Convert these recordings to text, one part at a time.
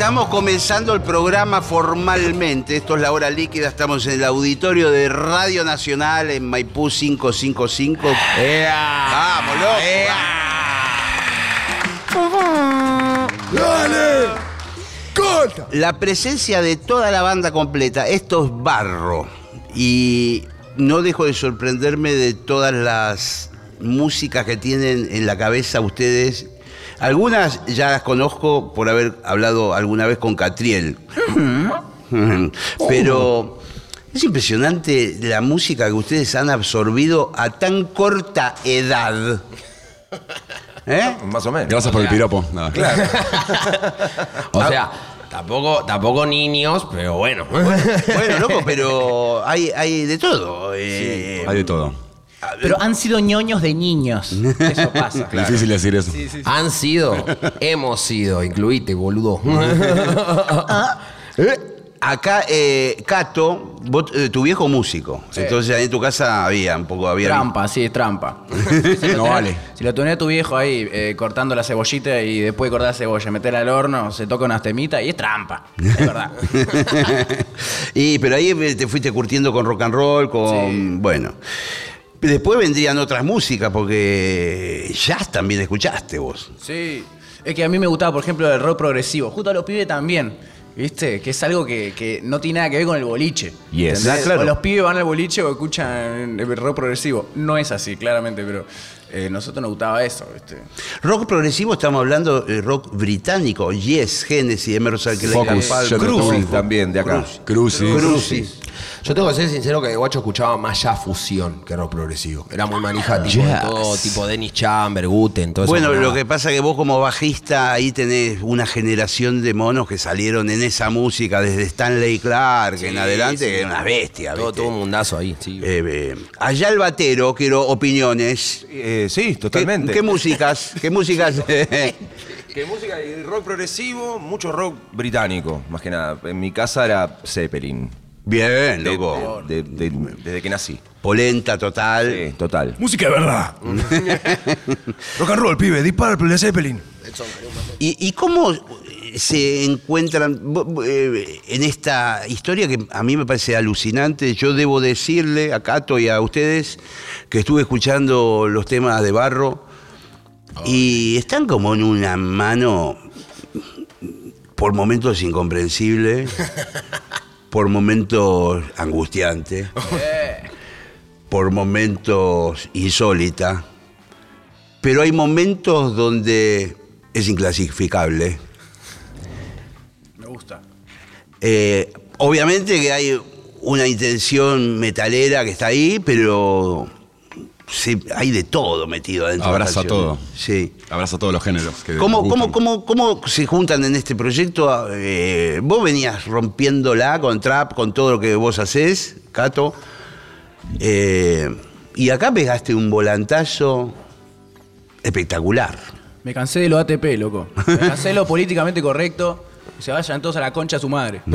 Estamos comenzando el programa formalmente. Esto es la hora líquida. Estamos en el auditorio de Radio Nacional en Maipú 555. ¡Vamos, loco! ¡Dale! ¡Corta! La presencia de toda la banda completa, esto es barro. Y no dejo de sorprenderme de todas las músicas que tienen en la cabeza ustedes. Algunas ya las conozco por haber hablado alguna vez con Catriel. Pero es impresionante la música que ustedes han absorbido a tan corta edad. ¿Eh? Más o menos. Gracias por el piropo. Nada. O sea, tampoco, tampoco niños, pero bueno. Bueno, loco, pero hay, hay de todo. eh, Hay de todo. Pero han sido ñoños de niños. Eso pasa. Difícil decir eso. Han sido, hemos sido, incluite, boludo. Acá, eh, Cato, vos, eh, tu viejo músico. Entonces ahí en tu casa había un poco, había. Trampa, sí, es trampa. Si No tenés- vale. Si lo tenés a tu viejo ahí eh, cortando la cebollita y después de cortar la cebolla, meter al horno, se toca unas temitas y es trampa. Es verdad. y, pero ahí eh, te fuiste curtiendo con rock and roll, con. Bueno. Después vendrían otras músicas, porque jazz también escuchaste vos. Sí. Es que a mí me gustaba, por ejemplo, el rock progresivo. Justo a los pibes también. ¿Viste? Que es algo que, que no tiene nada que ver con el boliche. Yes. Ah, claro. O los pibes van al boliche o escuchan el rock progresivo. No es así, claramente, pero eh, nosotros nos gustaba eso, ¿viste? Rock progresivo, estamos hablando de rock británico. Yes, Genesis, Emerson, Shadow Crucis Crucis. también, de acá. Crucis. Crucis. Yo tengo que ser sincero que de guacho escuchaba más ya fusión que rock progresivo. Era muy manija, tipo de todo, tipo Dennis Chamber, Guten, todo eso. Bueno, lo que pasa es que vos como bajista ahí tenés una generación de monos que salieron en esa música desde Stanley Clark en adelante, que era una bestia. Todo, un mundazo ahí, sí. Eh, eh, allá el batero, quiero opiniones. Eh, sí, ¿Qué, totalmente. qué músicas? ¿Qué músicas? Que música y rock progresivo, mucho rock británico, más que nada. En mi casa era Zeppelin. Bien, De- loco. de- de- de- desde que nací. Polenta total. Sí, total. Música de verdad. Rock and roll, pibe. Dispara el de Zeppelin. ¿Y, y cómo se encuentran eh, en esta historia que a mí me parece alucinante? Yo debo decirle a Cato y a ustedes que estuve escuchando los temas de Barro y están como en una mano por momentos incomprensible, por momentos angustiante, por momentos insólita. Pero hay momentos donde es inclasificable. Eh, obviamente que hay una intención metalera que está ahí, pero sí, hay de todo metido adentro. de la Abraza canción. todo. Sí. Abraza todos los géneros. que ¿Cómo, cómo, cómo, cómo se juntan en este proyecto? Eh, vos venías rompiéndola con trap, con todo lo que vos hacés, Cato. Eh, y acá pegaste un volantazo espectacular. Me cansé de lo ATP, loco. Me cansé de lo políticamente correcto. Se vayan todos a la concha a su madre.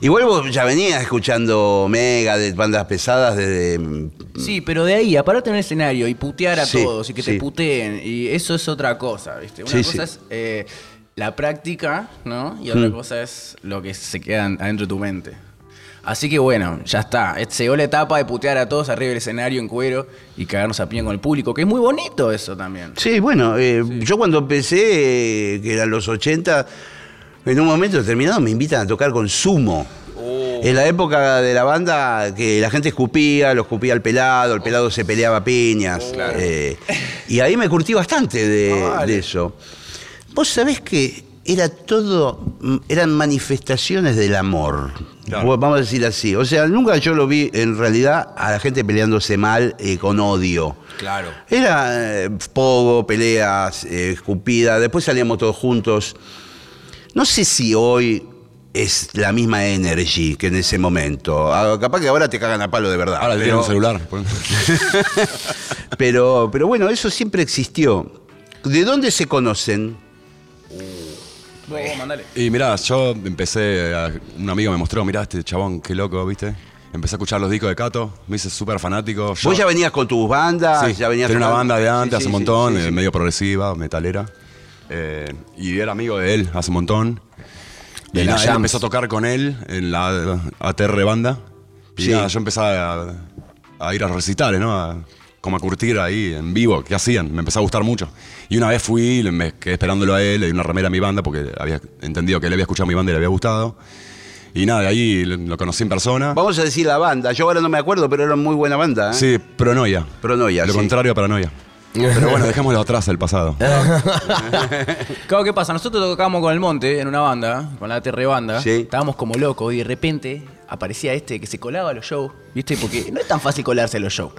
Igual vos ya venías escuchando Mega de bandas pesadas desde. Sí, pero de ahí a pararte en el escenario y putear a Sí, todos y que sí. te puteen, y eso es otra cosa, ¿viste? Una Sí, cosa es eh, la práctica, ¿no? Y otra cosa es lo que se queda adentro de tu mente. Así que bueno, ya está. Se llegó la etapa de putear a todos arriba del escenario en cuero y cagarnos a piña con el público, que es muy bonito eso también. Sí, bueno, eh, yo cuando empecé, eh, que eran los 80, en un momento determinado me invitan a tocar con Sumo. En la época de la banda, que la gente escupía, lo escupía al pelado, el pelado se peleaba a piñas. eh, y ahí me curtí bastante de, de eso. Vos sabés que era todo, eran manifestaciones del amor. Claro. Vamos a decir así. O sea, nunca yo lo vi en realidad a la gente peleándose mal eh, con odio. Claro. Era eh, pogo, peleas, eh, escupida, después salíamos todos juntos. No sé si hoy es la misma energy que en ese momento. Ah, capaz que ahora te cagan a palo de verdad. Ahora le pero, un celular. pero, pero bueno, eso siempre existió. ¿De dónde se conocen? Mandale. Y mirá, yo empecé, a- un amigo me mostró, mirá este chabón, qué loco, ¿viste? Empecé a escuchar los discos de Cato, me hice súper fanático. Yo- Vos ya venías con tus bandas, Sí, ya venías tenía una tocando? banda de antes, Sí, hace sí, un montón, sí, sí, eh, sí. medio progresiva, metalera. Eh, y era amigo de él hace un montón. De y la nada, él Jams. empezó a tocar con él en la ATR banda. Y Sí. nada, yo empecé a, a ir a recitales, ¿no? A- como a curtir ahí en vivo, ¿qué hacían? Me empezó a gustar mucho. Y una vez fui, le- me quedé esperándolo a él, le di una remera a mi banda porque había entendido que él había escuchado mi banda y le había gustado. Y nada, de ahí lo lo conocí en persona. Vamos a decir la banda. Yo ahora no me acuerdo, pero era muy buena banda. ¿eh? Sí, Pronoia. Pronoia, Lo sí. contrario a Paranoia. Pero bueno, dejémoslo atrás, el pasado. Claro, ¿qué pasa? Nosotros tocábamos con el Monte en una banda, con la TR banda. Sí. Estábamos como locos y de repente aparecía este que se colaba a los shows, ¿viste? Porque no es tan fácil colarse a los shows.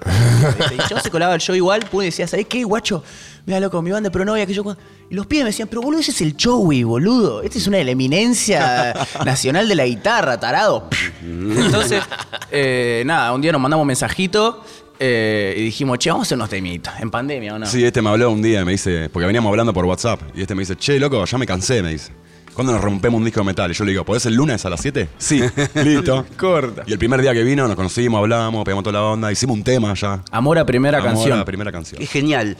Este, yo se colaba al show igual, pues decía, ¿sabés qué, guacho? Mira, loco, mi banda de pronovia que yo. Y los pibes me decían, pero boludo, ese es el Joey, boludo. Este es una de la eminencia nacional de la guitarra, tarado. Entonces, eh, nada, un día nos mandamos un mensajito eh, y dijimos, che, vamos a hacer unos temitas, en pandemia o no. Sí, este me habló un día me dice, porque veníamos hablando por WhatsApp, y este me dice, che, loco, ya me cansé, me dice. ¿Cuándo nos rompemos un disco de metal? Y yo le digo, ¿podés el lunes a las 7? Sí, listo. Corta. Y el primer día que vino nos conocimos, hablamos, pegamos toda la onda, hicimos un tema ya. Amor a primera Amor a canción. primera canción. Es genial.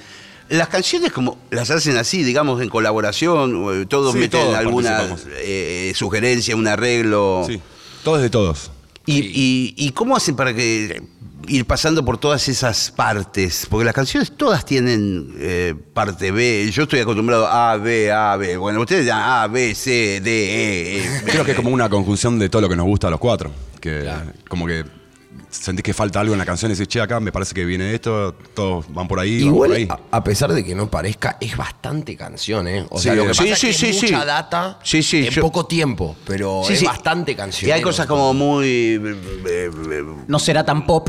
Las canciones como las hacen así, digamos, en colaboración, eh, todos Sí, meten todos alguna participamos. eh, sugerencia, un arreglo. Sí, todo es de todos. Y, y- y cómo hacen para que ir pasando por todas esas partes? Porque las canciones todas tienen eh, parte B. Yo estoy acostumbrado a A, B, A, B. Bueno, ustedes ya A, B, C, D, E. E. Creo que es como una conjunción de todo lo que nos gusta a los cuatro. Que como que sentís que falta algo en la canción y decís, che, acá me parece que viene esto, todos van por ahí, van por Igual, ahí. a, a pesar de que no parezca, es bastante canción, ¿eh? O sea, lo que sí, pasa sí, es que sí, es sí. mucha data Sí, sí, en yo- poco tiempo, pero Sí, es sí. bastante canción. Y hay cosas como muy. eh, eh, eh, No será tan pop,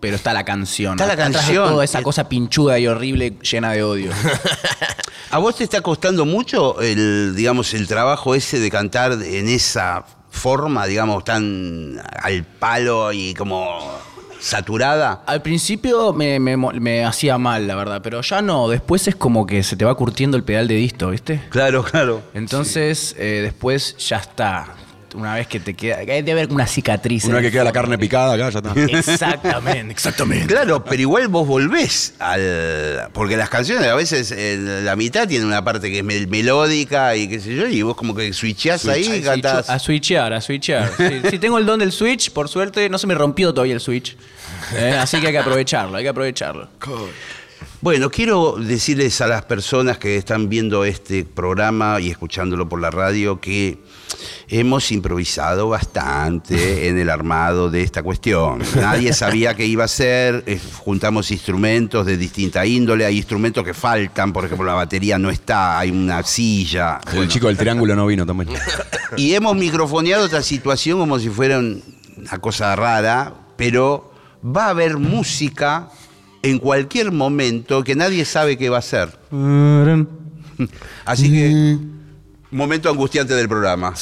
pero está la canción. Está la canción. Toda esa cosa pinchuda y horrible llena de odio. ¿A vos te está costando mucho el, digamos, el trabajo ese de cantar en esa forma, digamos, tan al palo y como saturada? Al principio me, me hacía mal, la verdad, pero ya no. Después es como que se te va curtiendo el pedal de disto, ¿viste? Claro, claro. Entonces, eh, después ya está. Una vez que te queda. Hay de haber una cicatriz. Una en que queda la carne picada acá, ya está. Exactamente, exactamente. Claro, pero igual vos volvés al. Porque las canciones a veces en la mitad tienen una parte que es mel- melódica y qué sé yo, y vos como que switchás ahí y cantás. A switchear, a switchear. Sí, sí, tengo el don del switch, por suerte, no se me rompió todavía el switch. Eh, así que hay que aprovecharlo, hay que aprovecharlo. Bueno, quiero decirles a las personas que están viendo este programa y escuchándolo por la radio que hemos improvisado bastante en el armado de esta cuestión. Nadie sabía qué iba a ser, eh, juntamos instrumentos de distinta índole, hay instrumentos que faltan, por ejemplo la batería no está, hay una silla. El Bueno, chico del triángulo no vino también. y hemos microfoneado esta situación como si fuera un- una cosa rara, pero va a haber música en cualquier momento que nadie sabe qué va a ser. Así que, momento angustiante del programa.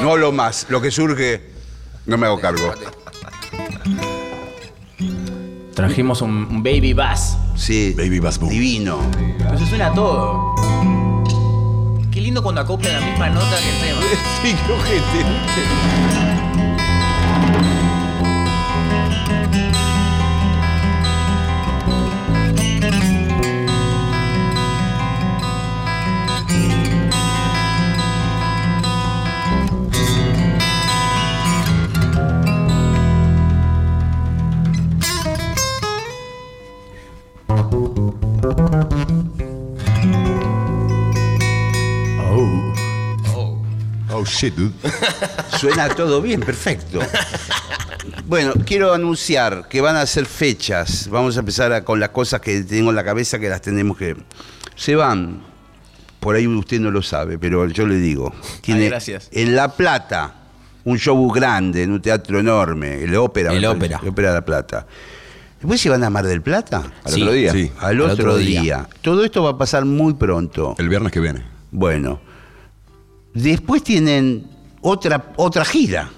No lo más, lo que surge, no me hago cargo. Trajimos un, un baby bass. Sí, Baby Bass Boom. divino. Entonces suena todo. Qué lindo cuando acoplan la misma nota que el tema. Sí, qué ojete. Oh shit, dude. Suena todo bien, perfecto. Bueno, quiero anunciar que van a ser fechas. Vamos a empezar a- con las cosas que tengo en la cabeza que las tenemos que. Se van por ahí usted no lo sabe, pero yo le digo. Tiene gracias. en La Plata un show grande, en un teatro enorme, el Ópera. El Ópera. el Ópera de La Plata. Después se van a Mar del Plata. Al Sí, otro día. sí. Al Al otro, otro día. día. Todo esto va a pasar muy pronto. El viernes que viene. Bueno. Después tienen otra, otra gira.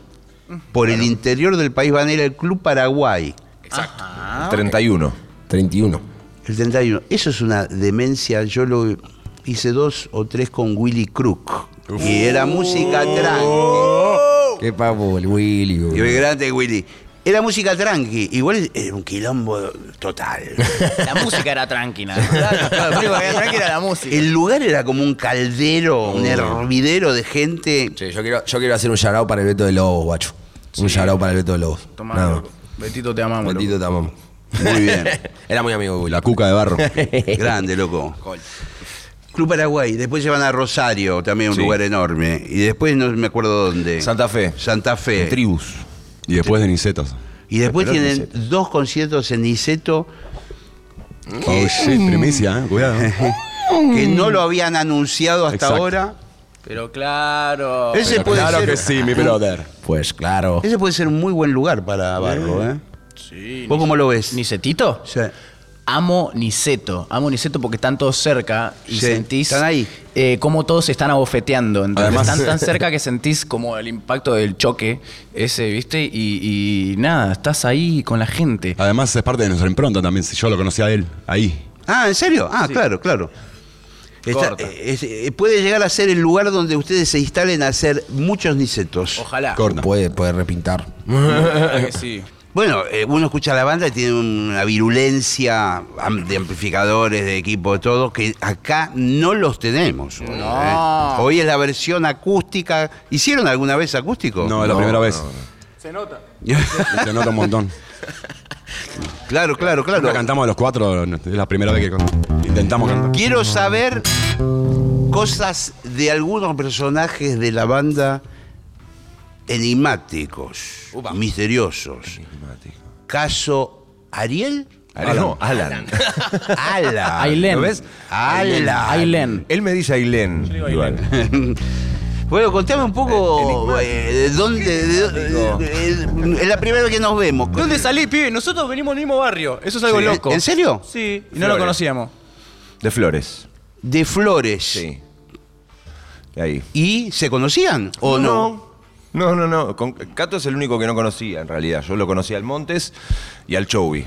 Por el interior del país van a ir al Club Paraguay. El 31. 31. El 31. Eso es una demencia. Yo lo hice dos o tres con Willy Crook. Y era música tranqui. Qué papo, el Willy. Y boludo. el grande Willy. Era música tranqui. Igual era un quilombo total. La música era tranquila. Claro, lo único que era tranqui era la música. El lugar era como un caldero, un hervidero de gente. Che, yo quiero, yo quiero hacer un shout para el Beto de Lobos, guacho. Un shout para el Beto de Lobos. Tomá, Nada loco. Betito, te amamos. loco. Betito, te amamos. Muy bien. Era muy amigo de Willy. La cuca de barro. Grande, loco. Club Paraguay. Después se van a Rosario, también un Sí. lugar enorme. Y después no me acuerdo dónde. Santa Fe. Santa Fe. Tribus. Y después de Nicetos. Y después tienen Niceto. dos conciertos en Niceto Oh shit, primicia, eh. Cuidado. que no lo habían anunciado hasta Exacto. ahora. Pero claro. Ese Pero puede claro ser. que sí, mi brother. Pues claro. Ese puede ser un muy buen lugar para Barro, ¿eh? Sí. ¿Vos cómo lo ves? ¿Nicetito? Sí. Amo Niceto. Amo Niceto porque están todos cerca y Sí, sentís. están ahí. eh, cómo todos se están abofeteando. Entonces Además- están tan cerca que sentís como el impacto del choque ese, ¿viste? Y, y nada, estás ahí con la gente. Además es parte de nuestra impronta también. Si yo lo conocí a él, ahí. Ah, ¿en serio? Ah, claro, claro. Está- eh, es- eh, puede llegar a ser el lugar donde ustedes se instalen a hacer muchos nicetos. Ojalá. Corta. Puede, puede repintar. Ojalá que sí. Bueno, eh, uno escucha la banda y tiene una virulencia de amplificadores, de equipo, de todo, que acá no los tenemos. No. ¿eh? Hoy es la versión acústica. ¿Hicieron alguna vez acústico? No, es la primera vez. Se nota. Se nota un montón. claro, claro, claro. cantamos los cuatro, es la primera vez que intentamos cantar. Quiero saber cosas de algunos personajes de la banda enigmáticos, misteriosos. Caso Ariel. Alan. No, Alan. Ala. Ailén. ¿Lo ves? Ala. Ailén. Él me dice Ailén. Igual. Bueno, contame un poco eh, de dónde. de- de- de- es la primera vez que nos vemos. ¿Dónde salí, pibe? Nosotros venimos del mismo barrio. Eso es algo Sí. loco. ¿En serio? Sí, y no lo conocíamos. De Flores. De Flores. Sí. Y ahí. ¿Y se conocían o no? No, no, no. Con- Cato es el único que no conocía, en realidad. Yo lo conocía al Montes y al Chovy.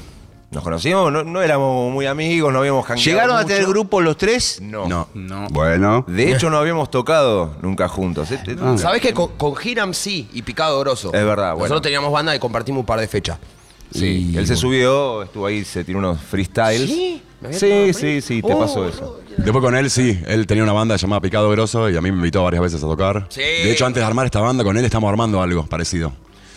Nos conocíamos, no, no éramos muy amigos, no habíamos jangueado ¿Llegaron a tener grupo los tres? No. No. No. Bueno. De hecho, no habíamos tocado nunca juntos. Este- ¿Sabés que con, con Hiram sí y Picado Grosso? Es verdad, bueno. Nosotros teníamos banda y compartimos un par de fechas. Sí, Y- él se subió, estuvo ahí, se tiró unos freestyles. ¿Sí? ¿Me había Sí, sí, sí, te Oh, pasó eso. Después con él, sí. Él tenía una banda llamada Picado Grosso y a mí me invitó varias veces a tocar. Sí. De hecho, antes de armar esta banda, con él estamos armando algo parecido.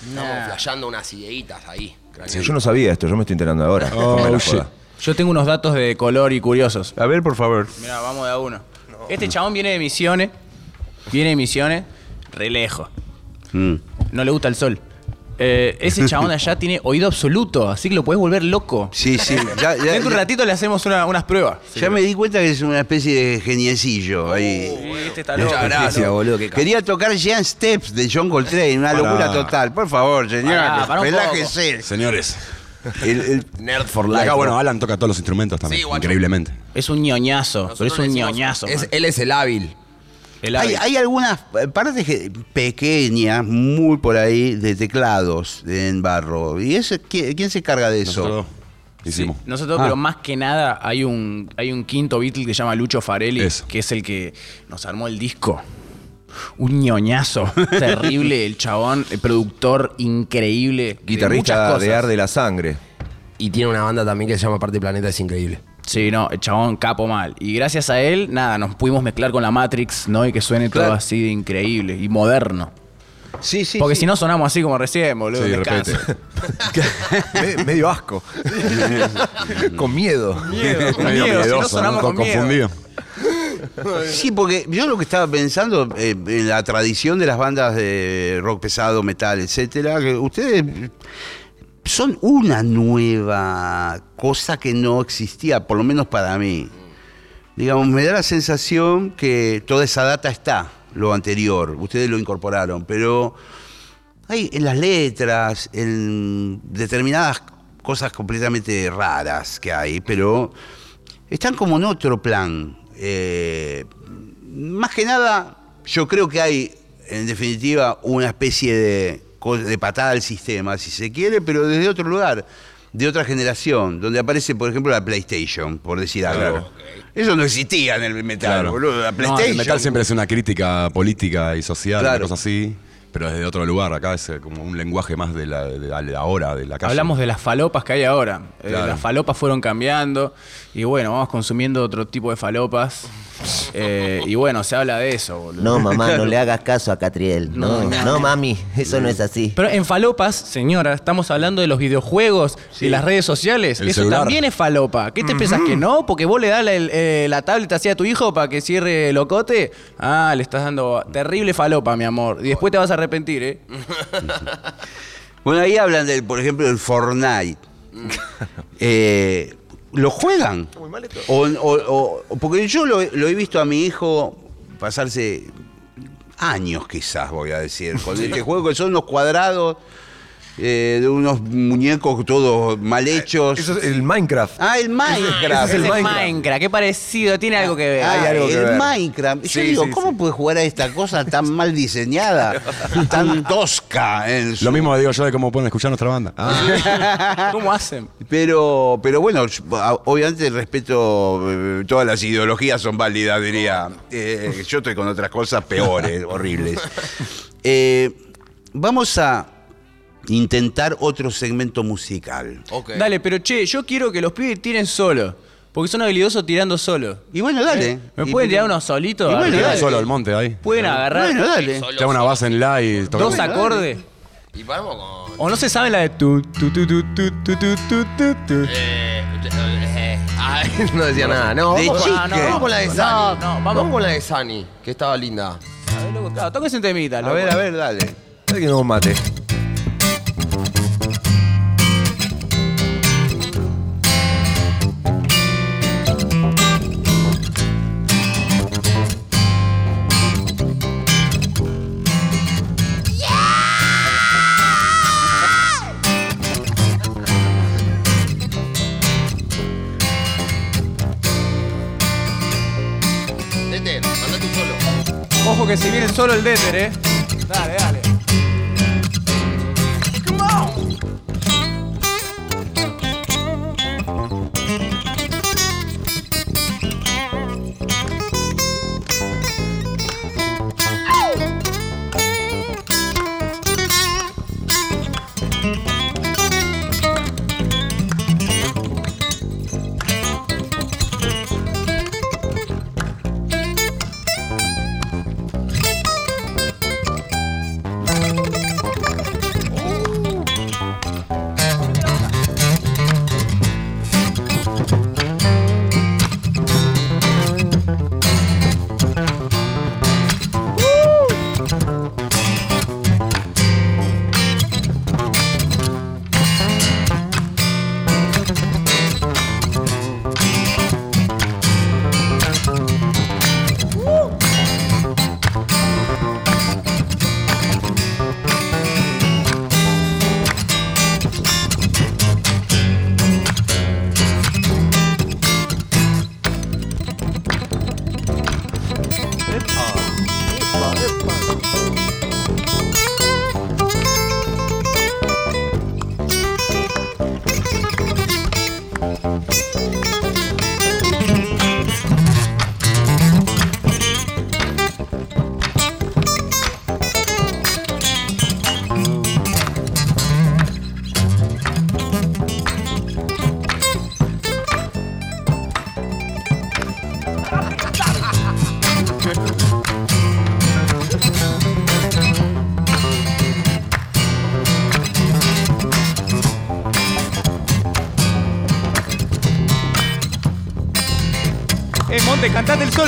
Estamos flasheando unas ideitas ahí. Sí, yo no sabía esto, yo me estoy enterando ahora. Oh, shit. Yo tengo unos datos de color y curiosos. A ver, por favor. Mira, vamos de a uno. Este chabón viene de Misiones. Viene de Misiones, re lejos. Mm. No le gusta el sol. Eh, ese chabón allá tiene oído absoluto, así que lo puedes volver loco. Sí, sí. Ya, ya- Dentro de un ratito le hacemos una- unas pruebas. ya me di cuenta que es una especie de geniecillo ahí. Sí, este está Muchas loco. gracias, boludo. qué Quería tocar Jean Steps de John Coltrane, una Pará. locura total. Por favor, señor, Pará, pará un relájese. Señores. El- el- Nerd for life. acá, bueno, Alan toca todos los instrumentos también. Sí, increíblemente. Es un ñoñazo, pero es un ñoñazo. es- él es el hábil. El hay, hay algunas partes que- pequeñas, muy por ahí, de teclados en barro. ¿Y eso, ¿quién, quién se carga de eso? Nosotros hicimos. Nosotros, Ah. pero más que nada, hay un, hay un quinto Beatle que se llama Lucho Farelli, Eso. que es el que nos armó el disco. Un ñoñazo terrible, el chabón, el productor increíble. de Guitarrista de Arde la Sangre. Y tiene una banda también que se llama Parte Planeta, es increíble. Sí, no, el chabón capo mal. Y gracias a él, nada, nos pudimos mezclar con la Matrix, ¿no? Y que suene todo así de increíble y moderno. Sí, sí. Porque sí. si no sonamos así como recién, boludo. Sí. Me- medio asco. Con miedo. Miedo, con Medio miedo, si no miedoso, sonamos ¿no? con miedo. confundido. Sí, porque yo lo que estaba pensando eh, en la tradición de las bandas de rock pesado, metal, etcétera, que ustedes son una nueva cosa que no existía, por lo menos para mí. digamos, me da la sensación que toda esa data está, lo anterior, ustedes lo incorporaron, pero hay en las letras, en determinadas cosas completamente raras que hay, pero están como en otro plan. Eh, más que nada, yo creo que hay, en definitiva, una especie de, de patada al sistema, si se quiere, pero desde otro lugar, de otra generación, donde aparece, por ejemplo, la PlayStation, por decir algo. Eso no existía en el metal, Claro. boludo. La No, PlayStation. el metal siempre es una crítica política y social, Claro. una cosa así, pero desde otro lugar. Acá es eh, como un lenguaje más de la, de la- de la hora, de la calle. Hablamos de las falopas que hay ahora. Eh, Claro. las falopas fueron cambiando y bueno, vamos consumiendo otro tipo de falopas. Eh, y bueno, se habla de eso, boludo. No, mamá, no le hagas caso a Catriel. No, no, mami, eso no es así. Pero en falopas, señora, estamos hablando de los videojuegos y las redes sociales. El Eso celular. también es falopa. ¿Qué te pensás que no? Porque vos le das la, eh, la tablet así a tu hijo para que cierre el locote. Ah, le estás dando terrible falopa, mi amor. Y después te vas a arrepentir, ¿eh? Bueno, ahí hablan, del, por ejemplo, del Fortnite. Eh, ¿Lo juegan? O, o- o- porque yo lo, lo he visto a mi hijo pasarse años, quizás, voy a decir, con este juego que son unos cuadrados eh, de unos muñecos todos mal hechos. Eso es el Minecraft. Ah, el Minecraft. Ese es el Minecraft. qué parecido, tiene algo que ver. Ah, Hay algo que el ver. Minecraft. Yo Sí, digo, sí, ¿cómo sí. puede jugar a esta cosa tan mal diseñada, tan tosca? En su- Lo mismo digo yo de cómo pueden escuchar nuestra banda. ¿Cómo hacen? Pero, pero bueno, obviamente respeto, eh, todas las ideologías son válidas, diría. Eh, yo estoy con otras cosas peores, horribles. Eh, vamos a intentar otro segmento musical. Dale, pero che, yo quiero que los pibes tiren solo. Porque son habilidosos tirando solo. Y bueno, dale. ¿Me Y- pueden tirar unos solitos? Y bueno, dale. solo el monte ahí. Pueden agarrar Bueno, dale. Te hago una base en la y tocar. dos acordes. Y vamos con. O no se saben la de tu, tu, tu, tu, tu, tu, tu, tu, tu, tu. Eh, eh, ay, no decía nada. No, De vamos, con, no, vamos con la de No, Sani. no, vamos. con la de Sani, que estaba linda. A ver, loco, claro, tóquense un temita. A ver, a ver, dale. Hay que no mate. Que si viene solo el Deter, eh. Dale, dale.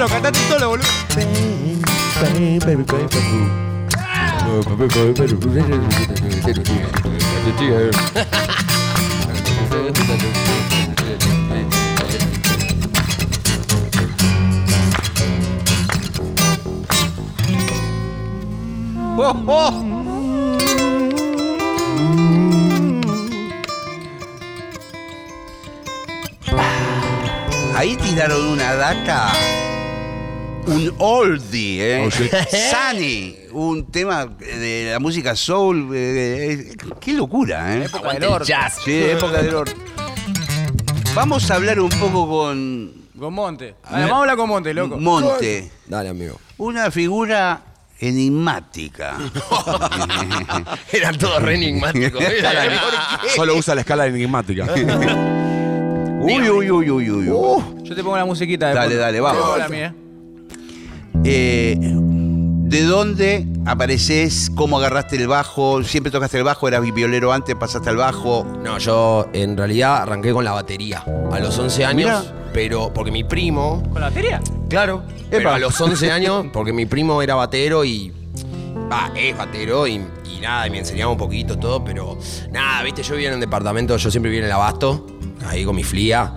solo, cantate solo. Oh. Ahí tiraron una data. Un oldie, ¿eh? Sunny, un tema de la música soul. eh, eh, qué locura, ¿eh? Época del orto. Jazz. Sí, época del orto. Vamos a hablar un poco con Con Monte. Vamos a hablar con Monte, loco. Monte. Dale, amigo. Una figura enigmática. Eran todos re enigmáticos. Solo usa la escala enigmática. Uy, uy, uy, uy, uy. uy. Yo te pongo la musiquita de Dale, fondo. dale, vamos. Hola, mía. Eh, ¿De dónde apareces? ¿Cómo agarraste el bajo? ¿Siempre tocaste el bajo? ¿Eras violero antes? ¿Pasaste al bajo? No, yo en realidad arranqué con la batería a los 11 años, Mirá. pero porque mi primo, ¿Con la batería? claro, pero a los 11 años, porque mi primo era batero y. Ah, es batero y, y nada, y me enseñaba un poquito todo, pero nada, viste, yo vivía en un departamento, yo siempre vivía en el Abasto, ahí con mi flia,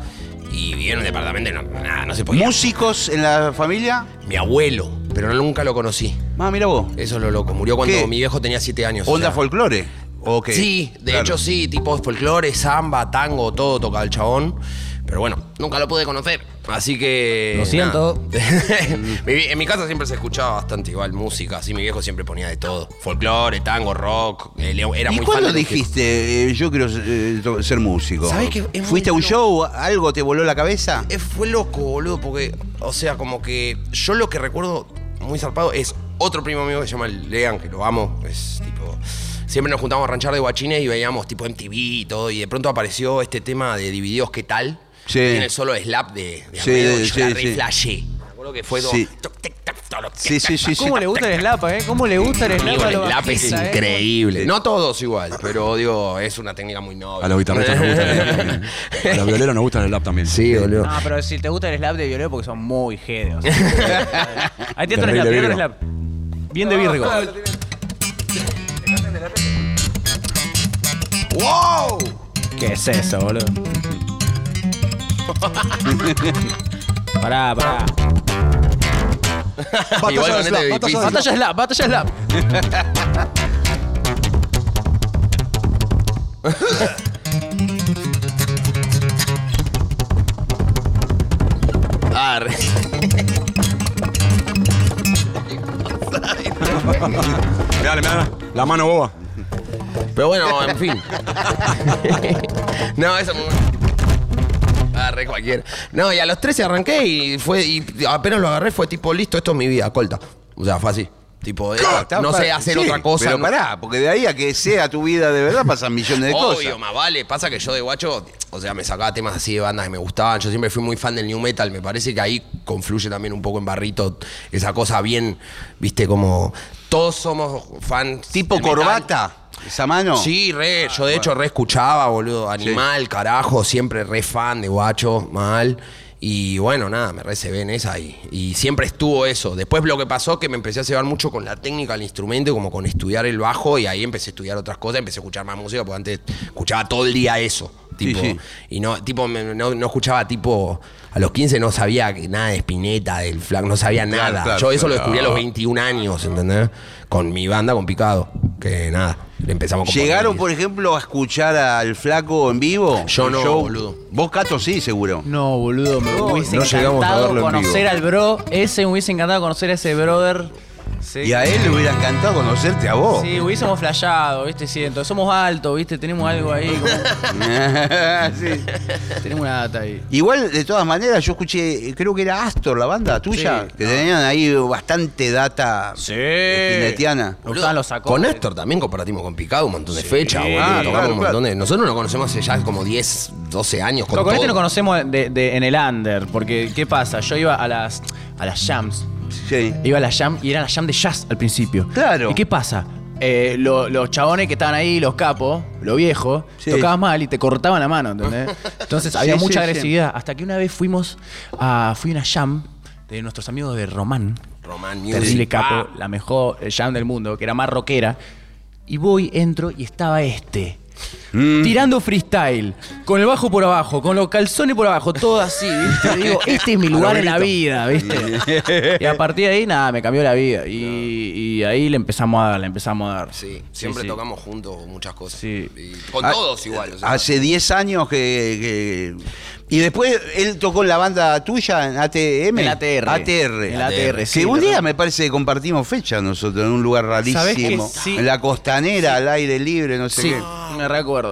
y vivía en un departamento y no, nada, no se podía. ¿Músicos en la familia? Mi abuelo, pero nunca lo conocí. Ah, mira vos. Eso es lo loco. Murió cuando ¿Qué? mi viejo tenía 7 años. o ¿Onda sea. folclore? ¿O? Sí, de Claro. hecho sí, tipo folclore, samba, tango, todo tocaba el chabón. Pero bueno, nunca lo pude conocer. Así que. Lo siento. en mi casa siempre se escuchaba bastante igual música. Así mi viejo siempre ponía de todo. Folclore, tango, rock. eh, era ¿Y muy fan cuándo que- dijiste, eh, yo quiero eh, ser músico? ¿Sabés qué? ¿Fuiste a un show? ¿Algo te voló la cabeza? Eh, fue loco, boludo, porque, o sea, como que yo lo que recuerdo muy zarpado es otro primo mío que se llama Lean, que lo amo, es tipo... Siempre nos juntamos a ranchar de guachines y veíamos tipo MTV y todo, y de pronto apareció este tema de Divididos ¿Qué tal? Sí. Tiene el solo slap de, de Sí, yo sí, la re sí. flashé. Me acuerdo que fue todo... Sí. Sí, sí. ¿Cómo le gusta el slap, eh? ¿Cómo le gusta el slap el slap es eh? increíble. No todos igual, pero digo, es una técnica muy noble. A los guitarristas nos gusta el slap también. A los violeros nos gusta el slap también. Sí, boludo. No, pero si te gusta el slap de violero porque son muy gedeos. Ahí el Terrible slap, el virgo. slap. Bien de virgo. ¡Wow! ¿Qué es eso, boludo? pará, pará. Igual con este difícil. Batalla slap, batalla slap. Ah, re- Dale, dale. La mano boba. Pero bueno, en fin. no, eso. Re cualquiera. No, y a los 13 arranqué y fue. Y apenas lo agarré, fue tipo, listo, esto es mi vida, colta. O sea, fue así. Tipo, eh, no sé hacer sí, otra cosa. Pero no- pará, porque de ahí a que sea tu vida de verdad pasan millones de Obvio, cosas. más vale. Pasa que yo de guacho, o sea, me sacaba temas así de bandas que me gustaban. Yo siempre fui muy fan del new metal. Me parece que ahí confluye también un poco en barrito esa cosa bien, viste, como todos somos fans. Tipo metal. Esa mano. Sí, re, yo de hecho re escuchaba, boludo. Animal, carajo, siempre re fan de guacho, mal. Y bueno, nada, me re se ve en esa y, y siempre estuvo eso. Después lo que pasó que me empecé a cebar mucho con la técnica del instrumento, como con estudiar el bajo, y ahí empecé a estudiar otras cosas, empecé a escuchar más música, porque antes escuchaba todo el día eso. Tipo, sí. Y no, tipo, no, no escuchaba tipo. A los 15 no sabía nada de Spinetta, del flag, no sabía Claro, nada. claro, Yo eso lo descubrí a los 21 años, ¿entendés? Con mi banda, con Picado. Que nada, empezamos con ¿Llegaron, por ejemplo, a escuchar al flaco en vivo? Yo ¿El no, show? boludo. Vos, Cato, sí, seguro. No, boludo, me hubiese no llegamos a encantado verlo en conocer vivo. al bro. Ese me hubiese encantado conocer a ese brother. Sí. Y a él le hubiera encantado conocerte a vos. Sí, hubiésemos flasheado, ¿viste? Siento. Somos altos, ¿viste? Tenemos algo ahí. como- Sí. tenemos una data ahí. Igual, de todas maneras, yo escuché, creo que era Astor, la banda tuya, Sí. que tenían ahí bastante data Sí. gustaban los. Con Néstor también compartimos con Picado un montón de fechas. Ah, claro, un montón de. Nosotros nos conocemos hace ya como 10, 12 años. Con Con, este nos conocemos de, de- en el under, porque ¿qué pasa? Yo iba a las, a las jams. Sí. Iba a la jam y eran las jam de jazz al principio. Claro. ¿Y qué pasa? Eh, lo- los chabones que estaban ahí, los capos, los viejos, Sí. tocabas mal y te cortaban la mano, ¿entendés? Entonces había Sí, mucha sí, sí. agresividad. Hasta que una vez fuimos a. Fui a una jam de nuestros amigos de Román. Román Music. Terrible capo, Ah, la mejor eh, jam del mundo, que era más rockera. Y voy, entro y estaba este. Tirando freestyle, con el bajo por abajo, con los calzones por abajo, todo así, ¿viste? Digo, este es mi lugar en la vida, ¿viste? Y a partir de ahí, nada, me cambió la vida. Y, y ahí le empezamos a dar, le empezamos a dar. Sí, siempre sí. tocamos juntos muchas cosas. Sí. Y con Ah, todos igual. o sea. Hace 10 años que, que- Y después él tocó en la banda tuya, en ATM. En ATR. ATR. En ATR, Que sí, un día me parece que compartimos fecha nosotros en un lugar ¿Sabés que rarísimo. sí? En la costanera, al aire libre, no sé Sí, qué. me recuerdo.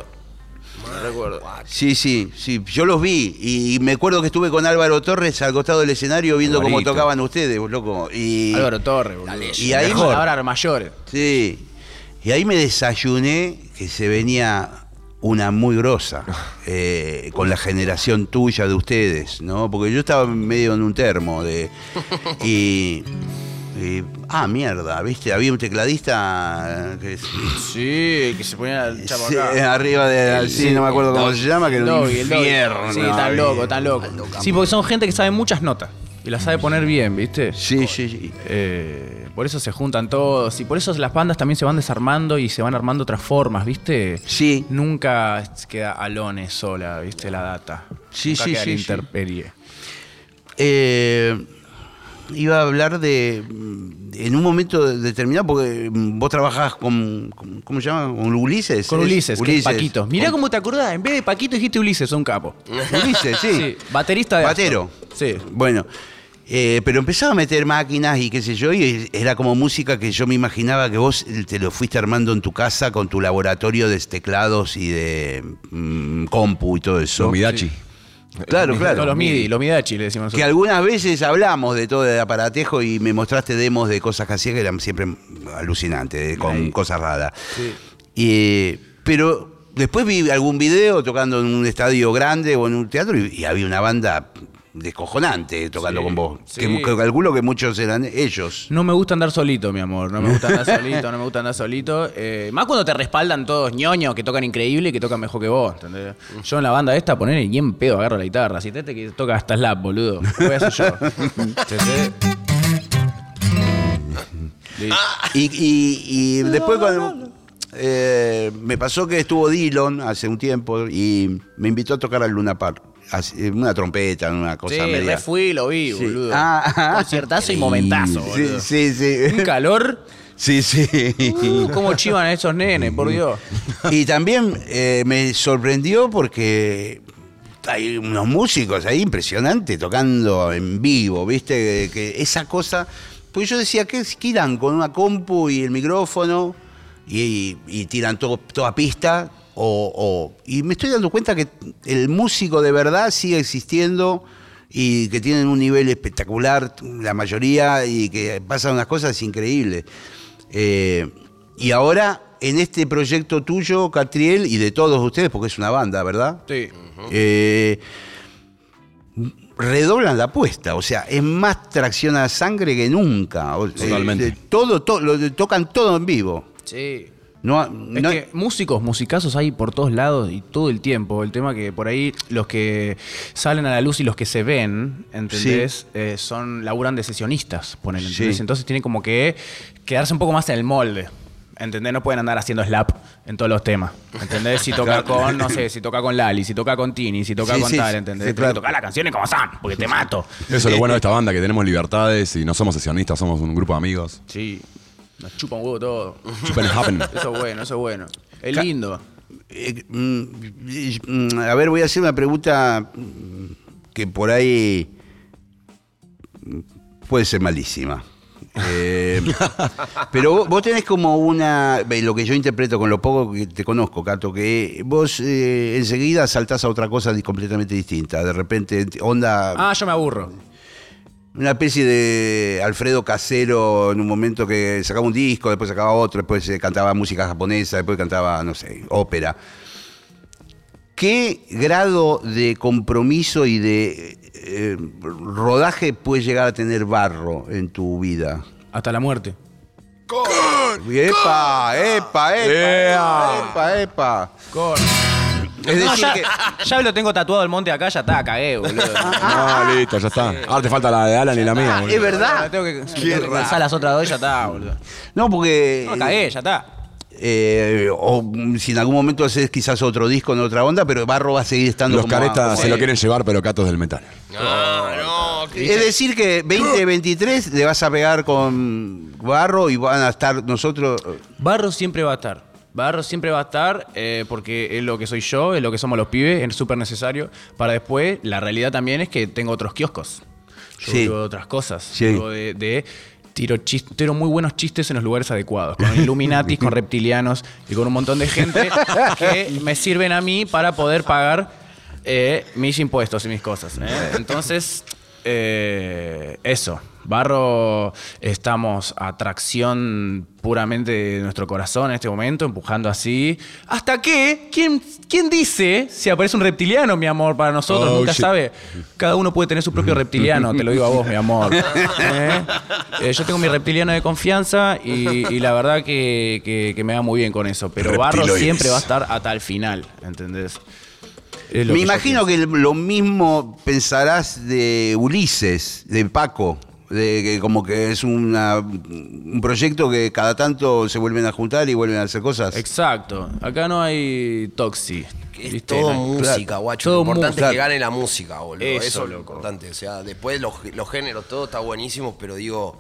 Recuerdo. Sí, sí, sí, yo los vi y me acuerdo que estuve con Álvaro Torres al costado del escenario viendo cómo tocaban ustedes, loco. Y, Álvaro Torres, boludo. Y ahí- Mejor. Mayores. Sí. Y ahí me desayuné que se venía una muy grosa eh, con la generación tuya de ustedes, ¿no? Porque yo estaba medio en un termo de. Y. y- ah, mierda, ¿viste? Había un tecladista que. Sí, que se ponía el chapo Sí, arriba de. Sí, no me acuerdo cómo se llama, que era un infierno. Sí, tan loco, tan loco. Sí, porque son gente que sabe muchas notas. Y las sabe poner bien, ¿viste? Sí, sí, sí. Eh, por eso se juntan todos. Y por eso las bandas también se van desarmando y se van armando otras formas, ¿viste? Sí. Nunca queda Alone sola, ¿viste? La data. Sí, Nunca sí, queda sí, la sí. intemperie. Eh, iba a hablar de. En un momento determinado, porque vos trabajás con. con- ¿Cómo se llama? ¿Con Ulises? Con ¿Es? Ulises, que es Paquito. Mirá cómo te acordás. En vez de Paquito dijiste Ulises, un capo. Ulises, sí. Sí, baterista de Batero. Astor. Sí. Bueno. eh, pero empezaba a meter máquinas y qué sé yo, y era como música que yo me imaginaba que vos te lo fuiste armando en tu casa con tu laboratorio de teclados y de mm, compu y todo eso. Claro, claro. No, los MIDI, los Midachi le decimos Que nosotros. algunas veces hablamos de todo de aparatejo y me mostraste demos de cosas que hacía que eran siempre alucinantes, con cosas raras. Y, pero después vi algún video tocando en un estadio grande o en un teatro y, y había una banda descojonante tocando Sí, con vos. sí. Que, que calculo que muchos eran ellos. No me gusta andar solito, mi amor. No me gusta andar solito, no me gusta andar solito. Eh, más cuando te respaldan todos ñoños que tocan increíble y que tocan mejor que vos, ¿entendés? Yo en la banda esta, poner y en pedo agarro la guitarra. Si te que toca hasta slap, boludo. Lo voy a hacer yo. ¿Entendés? Listo. Y, y- y después cuando eh, me pasó que estuvo Dillon hace un tiempo y me invitó a tocar al Luna Park. Así, Una trompeta, una cosa Sí, media. re fui, lo vi, Sí. boludo. Ah. Conciertazo y momentazo, Sí, boludo. sí, sí. Un calor. Sí, sí. Uh, cómo chivan a esos nenes, por Dios. Y también eh, me sorprendió porque hay unos músicos ahí impresionantes tocando en vivo, ¿viste? Que esa cosa. Pues yo decía, ¿qué, qué irán con una compu y el micrófono y, y tiran todo, toda pista? O, o- y me estoy dando cuenta que el músico de verdad sigue existiendo y que tienen un nivel espectacular, la mayoría, y que pasan unas cosas increíbles. Eh, y ahora, en este proyecto tuyo, Catriel, y de todos ustedes, porque es una banda, ¿verdad? Sí. Eh, redoblan la apuesta, o sea, es más tracción a sangre que nunca. Totalmente. eh, todo, to- lo- tocan todo en vivo. Sí. No, Es que músicos, musicazos hay por todos lados y todo el tiempo. El tema que por ahí los que salen a la luz y los que se ven, ¿entendés? Eh, son, laburan de sesionistas, ponele, ¿entendés? Sí. Entonces tienen como que quedarse un poco más en el molde. ¿Entendés? No pueden andar haciendo slap en todos los temas. ¿Entendés? Si toca con, no sé, si toca con Lali, si toca con Tini, si toca Sí, con sí, tal, ¿entendés? sí, Tenés que claro. tocar las canciones como son, porque te mato. Eso es lo bueno de esta banda, que tenemos libertades y no somos sesionistas, somos un grupo de amigos. Sí, nos chupa un huevo todo. Chupen and happen. Eso es bueno, eso es bueno. Es lindo. Eh, mm, mm, a ver, voy a hacer una pregunta mm, que por ahí puede ser malísima. Eh, pero vos, vos tenés como una, lo que yo interpreto con lo poco que te conozco, Cato, que vos eh, enseguida saltás a otra cosa completamente distinta. De repente, onda, Ah, yo me aburro. Una especie de Alfredo Casero en un momento que sacaba un disco, después sacaba otro, después eh, cantaba música japonesa, después cantaba, no sé, ópera. ¿Qué grado de compromiso y de eh, rodaje puede llegar a tener Barro en tu vida? Hasta la muerte. ¡Epa! ¡Epa! ¡Epa! ¡Epa! ¡Epa! Es No, decir ya, que... ya lo tengo tatuado el monte acá, ya está, cagué, boludo. No, listo, ya está. Ahora te falta la de Alan y la mía. Ah, boludo. es verdad. Tengo que, tengo que las otras dos y ya está, boludo. No, porque... No, cagué, ya está. Eh, o si en algún momento haces quizás otro disco en otra onda, pero Barro va a seguir estando Los como- caretas se lo quieren llevar, pero Cato es del metal. Ah, no, que- Es decir, que 2023 le vas a pegar con Barro y van a estar nosotros. Barro siempre va a estar. Barro siempre va a estar eh, porque es lo que soy yo, es lo que somos los pibes, es súper necesario. Para después, la realidad también es que tengo otros kioscos. Yo Sí. de otras cosas. Sí. De, de- tiro, chis- tiro muy buenos chistes en los lugares adecuados. Con Illuminatis, con reptilianos y con un montón de gente que me sirven a mí para poder pagar eh, mis impuestos y mis cosas. ¿eh? Entonces, eso. Barro, estamos a tracción puramente de nuestro corazón en este momento, empujando así. Hasta que, ¿quién, quién dice si aparece un reptiliano, mi amor, para nosotros? Oh, Nunca shit. sabe. Cada uno puede tener su propio reptiliano, te lo digo a vos, mi amor. ¿Eh? Eh, yo tengo mi reptiliano de confianza y, y la verdad que, que- que me va muy bien con eso. Pero Barro siempre va a estar hasta el final, ¿entendés? Me imagino que lo mismo pensarás de Ulises, de Paco, de que como que es una, un proyecto que cada tanto se vuelven a juntar y vuelven a hacer cosas. Exacto. Acá no hay toxi. Es ¿viste? todo No hay- música, claro. guacho. Todo lo importante es que gane la música, boludo. Eso, Eso, es lo loco. importante. O sea, después los, los géneros, todo está buenísimo, pero digo,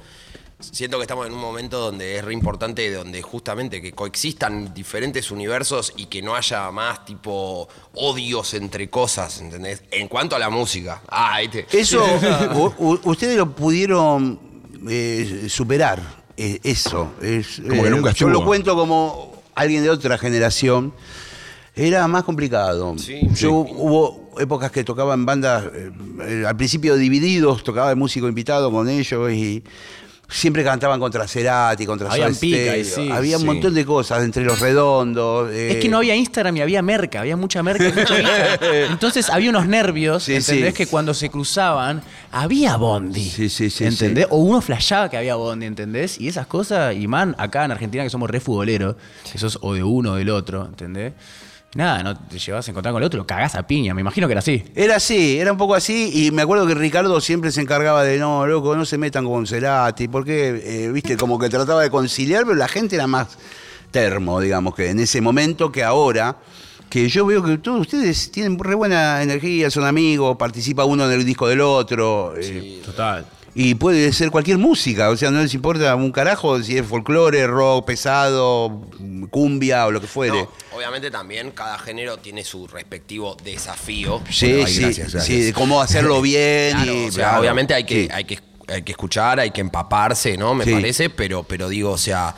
siento que estamos en un momento donde es re importante, donde justamente que coexistan diferentes universos y que no haya más tipo odios entre cosas, ¿entendés? En cuanto a la música. Ah, ¿viste? Eso, ustedes lo pudieron eh, superar, eh, eso. Es, Como que nunca Yo lo cuento como alguien de otra generación. Era más complicado. Sí, Yo sí. hubo épocas que tocaba en bandas, eh, eh, al principio divididos, tocaba de músico invitado con ellos y siempre cantaban contra Cerati, contra Habían Soda pica y Stereo. sí, Había un sí. montón de cosas entre los redondos. Es eh, que no había Instagram y había merca, había mucha merca y mucha. Entonces había unos nervios, Sí, ¿entendés? Que cuando se cruzaban, había bondi. Sí, sí, sí, ¿Entendés? O uno flashaba que había bondi, ¿entendés? Y esas cosas, y man, acá en Argentina que somos re futboleros, que sos o de uno o del otro, ¿entendés? Nada, no te llevas a encontrar con el otro, lo cagás a piña, me imagino que era así. Era así, era un poco así, y me acuerdo que Ricardo siempre se encargaba de, no, loco, no se metan con Cerati, porque, eh, viste, como que trataba de conciliar, pero la gente era más termo, digamos, que en ese momento que ahora, que yo veo que todos ustedes tienen re buena energía, son amigos, participa uno en el disco del otro, eh, Total. Y puede ser cualquier música, o sea, no les importa un carajo si es folclore, rock, pesado, cumbia o lo que fuere. No, obviamente también cada género tiene su respectivo desafío. Sí, Bueno, sí, gracias, sí, gracias. cómo hacerlo bien Claro, y o sea, claro, obviamente hay que, sí. hay que hay que escuchar, hay que empaparse, ¿no? Me Sí. parece, pero, pero digo, o sea,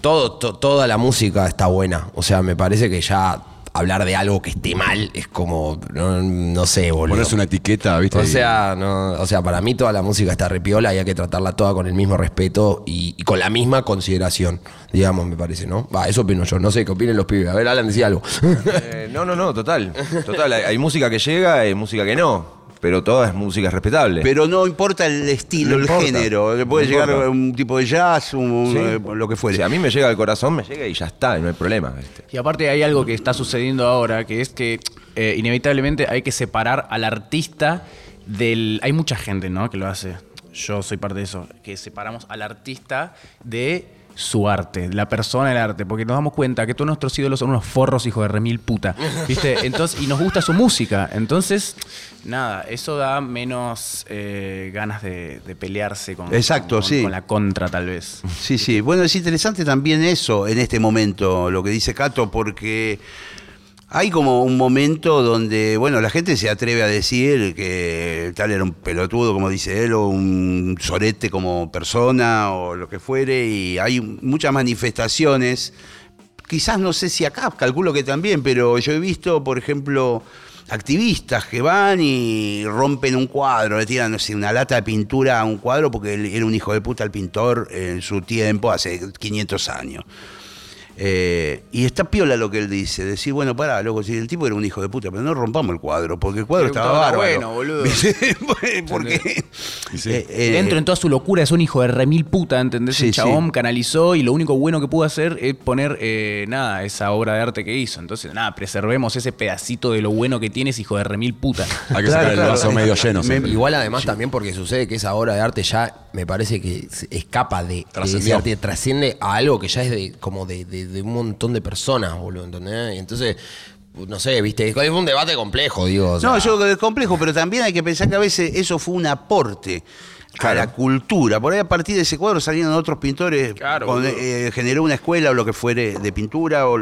todo, to- toda la música está buena. O sea, me parece que ya hablar de algo que esté mal es como, no, no sé, boludo. Ponerse una etiqueta, ¿viste? O Y- sea, no, o sea, para mí toda la música está repiola y hay que tratarla toda con el mismo respeto y, y con la misma consideración, digamos, me parece, ¿no? Va, eso opino yo, no sé qué opinen los pibes. A ver, Alan, decía algo. Eh, no, no, no, total. Total, hay, hay música que llega, hay música que no. Pero toda es música respetable. Pero no importa el estilo, No el importa. género. Le puede No llegar importa. un tipo de jazz, un, Sí. eh, lo que fuere. Si a mí me llega al corazón, me llega y ya está, y no hay problema. ¿viste? Y aparte hay algo que está sucediendo ahora, que es que eh, inevitablemente hay que separar al artista del... Hay mucha gente, ¿no? Que lo hace. Yo soy parte de eso. Que separamos al artista de su arte, la persona del arte, porque nos damos cuenta que todos nuestros ídolos son unos forros, hijos de remil puta, ¿viste? Entonces, y nos gusta su música, entonces, nada, eso da menos eh, ganas de, de pelearse con, Exacto, con- sí. con la contra, tal vez. Sí, sí. Bueno, es interesante también eso en este momento, lo que dice Cato, porque hay como un momento donde, bueno, la gente se atreve a decir que tal era un pelotudo, como dice él, o un sorete como persona, o lo que fuere, y hay muchas manifestaciones. Quizás no sé si acá, calculo que también, pero yo he visto, por ejemplo, activistas que van y rompen un cuadro, le tiran no sé, una lata de pintura a un cuadro porque él era un hijo de puta el pintor en su tiempo, hace 500 años. Eh, y está piola lo que él dice, decir, bueno, pará, loco, si el tipo era un hijo de puta, pero no rompamos el cuadro, porque el cuadro Pero estaba bárbaro. bueno, boludo. porque sí. eh, eh, Dentro en toda su locura es un hijo de remil puta, ¿entendés? Sí, el chabón sí. canalizó y lo único bueno que pudo hacer es poner, eh, nada, esa obra de arte que hizo. Entonces, nada, preservemos ese pedacito de lo bueno que tienes, hijo de remil puta. Hay que Claro, sacar el claro. vaso medio lleno. Me-. Igual además también porque sucede que esa obra de arte ya me parece que escapa de, de ese Trascendió. arte, trasciende a algo que ya es de, como de, de de- de un montón de personas, boludo, ¿entendés? Y entonces, no sé, viste, es un debate complejo, digo. o sea, No, yo creo que es complejo, pero también hay que pensar que a veces eso fue un aporte a la cultura. Por ahí a partir de ese cuadro salieron otros pintores, Claro, con- boludo. eh, generó una escuela o lo que fuere de pintura. o-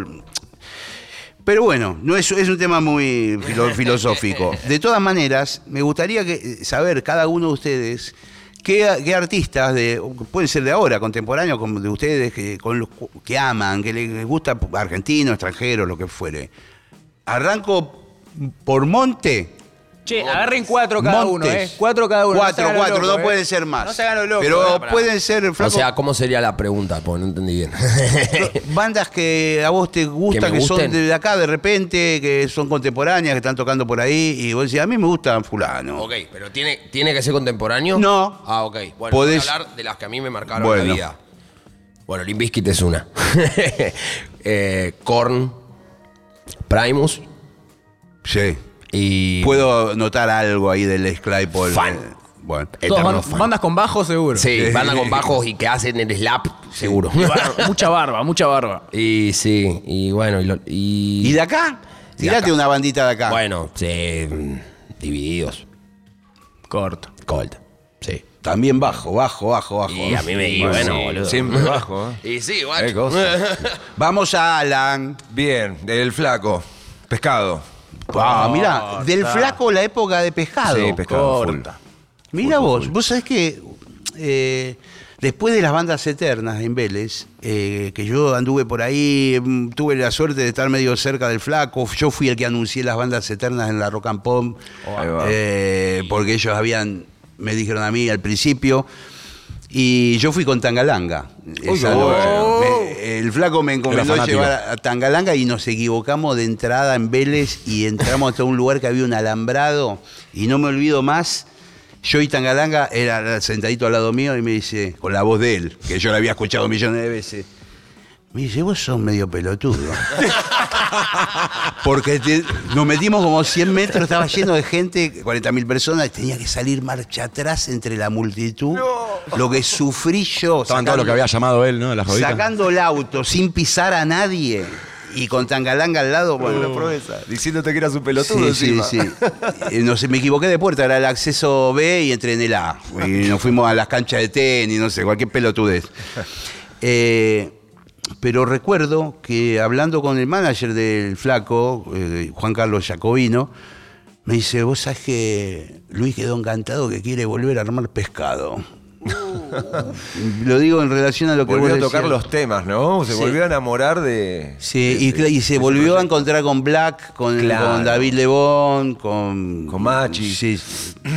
Pero bueno, no es, es un tema muy filo- filosófico. De todas maneras, me gustaría que, eh, saber cada uno de ustedes qué, artistas, de, pueden ser de ahora, contemporáneos, como de ustedes, que, con los que aman, que les gusta argentino, extranjero, lo que fuere. Arranco por Monte. Che, agarren cuatro cada uno, Montes. ¿eh? Cuatro cada uno. Cuatro, no cuatro, locos, no ¿eh? pueden ser más. No se hagan los locos. Pero ¿eh? Pueden ser, o flaco, sea, ¿cómo sería la pregunta? Porque no entendí bien. bandas que a vos te gustan, que, son de acá de repente, que son contemporáneas, que están tocando por ahí, y vos decís, a mí me gustan fulano. ok, pero ¿tiene, ¿tiene que ser contemporáneo? No. Ah, ok. Bueno, Podés- voy a hablar de las que a mí me marcaron Bueno. la vida. Bueno, Limp Bizkit es una. eh, Korn, Primus Sí. Y... Puedo notar algo ahí del Claypool. Fan. Bueno. Todas Eterno ban- fan. bandas con bajo seguro. Sí, banda con bajos y que hacen el slap, seguro. Y barba, mucha barba, mucha barba. y sí, y bueno, y... lo- y- ¿Y de acá? De Tirate acá. una bandita de acá. Bueno, sí, mm, divididos. Corto. Cold. Sí. También bajo, bajo, bajo, bajo. Y a mí me y bueno, boludo. Siempre bajo, ¿eh? Y sí, Qué guacho. cosa. Vamos a Alan. Bien, el flaco. Pescado. Ah, mira, del flaco la época de pescado. Sí, pescado. Corta. Mira vos, vos sabés que eh, después de las bandas eternas en Vélez, eh, que yo anduve por ahí, mm, tuve la suerte de estar medio cerca del flaco, yo fui el que anuncié las bandas eternas en la Rock and Pop, va. eh, porque ellos habían, me dijeron a mí al principio, y yo fui con Tangalanga. esa noche. Me- el flaco me encomendó llevar a Tangalanga y nos equivocamos de entrada en Vélez y entramos hasta un lugar que había un alambrado y no me olvido más. Yo y Tangalanga era sentadito al lado mío y me dice, con la voz de él, que yo la había escuchado millones de veces. Me dice, vos sos medio pelotudo. Porque te- nos metimos como 100 metros, estaba lleno de gente, 40.000 personas, y tenía que salir marcha atrás entre la multitud. Lo que sufrí yo. Estaban todo lo que había llamado él, ¿no? Las. Sacando el auto sin pisar a nadie y con Tangalanga al lado, bueno, la proeza. Diciéndote que eras un pelotudo Sí, sí, encima. sí. Eh, No sé, me equivoqué de puerta, era el acceso B y entré en el A. Y nos fuimos a las canchas de tenis, no sé, cualquier pelotudez. Eh, pero recuerdo que hablando con el manager del Flaco, eh, Juan Carlos Jacobino, me dice, vos sabés que Luis quedó encantado que quiere volver a armar pescado. Lo digo en relación a lo que Volvió a tocar decías. los temas, ¿no? Se Sí. volvió a enamorar de. Sí, y, de- cla- y se volvió a encontrar con Black, con, Claro. con David Lebón, con... Con Machi. Sí,